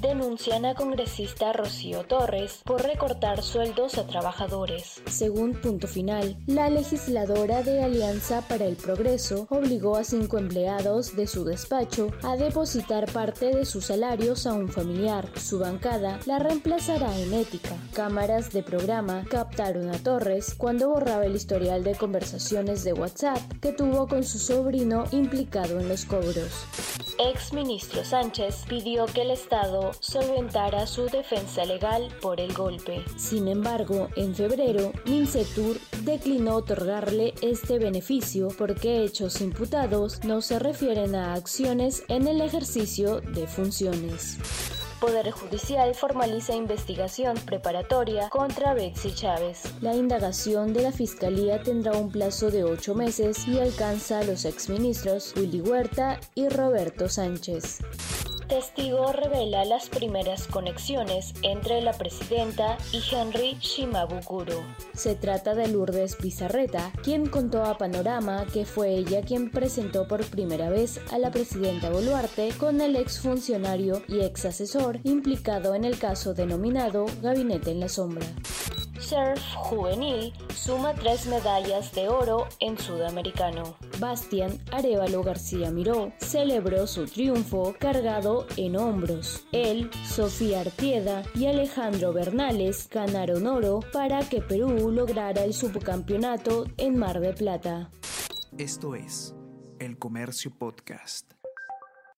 denuncian a congresista Rocío Torres por recortar sueldos a trabajadores. Según punto final, la legisladora de Alianza para el Progreso obligó a cinco empleados de su despacho a depositar parte de sus salarios a un familiar. Su bancada la reemplazará en ética. Cámaras de programa captaron a Torres cuando borraba el historial de conversaciones de WhatsApp que tuvo con su sobrino implicado en los cobros. Ex ministro Sánchez pidió que el Estado solventara su defensa legal por el golpe. Sin embargo, en febrero, Mincetur declinó otorgarle este beneficio porque hechos imputados no se refieren a acciones en el ejercicio de funciones. Poder Judicial formaliza investigación preparatoria contra Betsy Chávez. La indagación de la Fiscalía tendrá un plazo de ocho meses y alcanza a los exministros Willy Huerta y Roberto Sánchez. Testigo revela las primeras conexiones entre la presidenta y Henry Shimabukuro. Se trata de Lourdes Pizarreta, quien contó a Panorama que fue ella quien presentó por primera vez a la presidenta Boluarte con el exfuncionario y ex asesor implicado en el caso denominado Gabinete en la Sombra surf juvenil suma tres medallas de oro en sudamericano. Bastian Arevalo García Miró celebró su triunfo cargado en hombros. Él, Sofía Artieda y Alejandro Bernales ganaron oro para que Perú lograra el subcampeonato en Mar de Plata. Esto es El Comercio Podcast.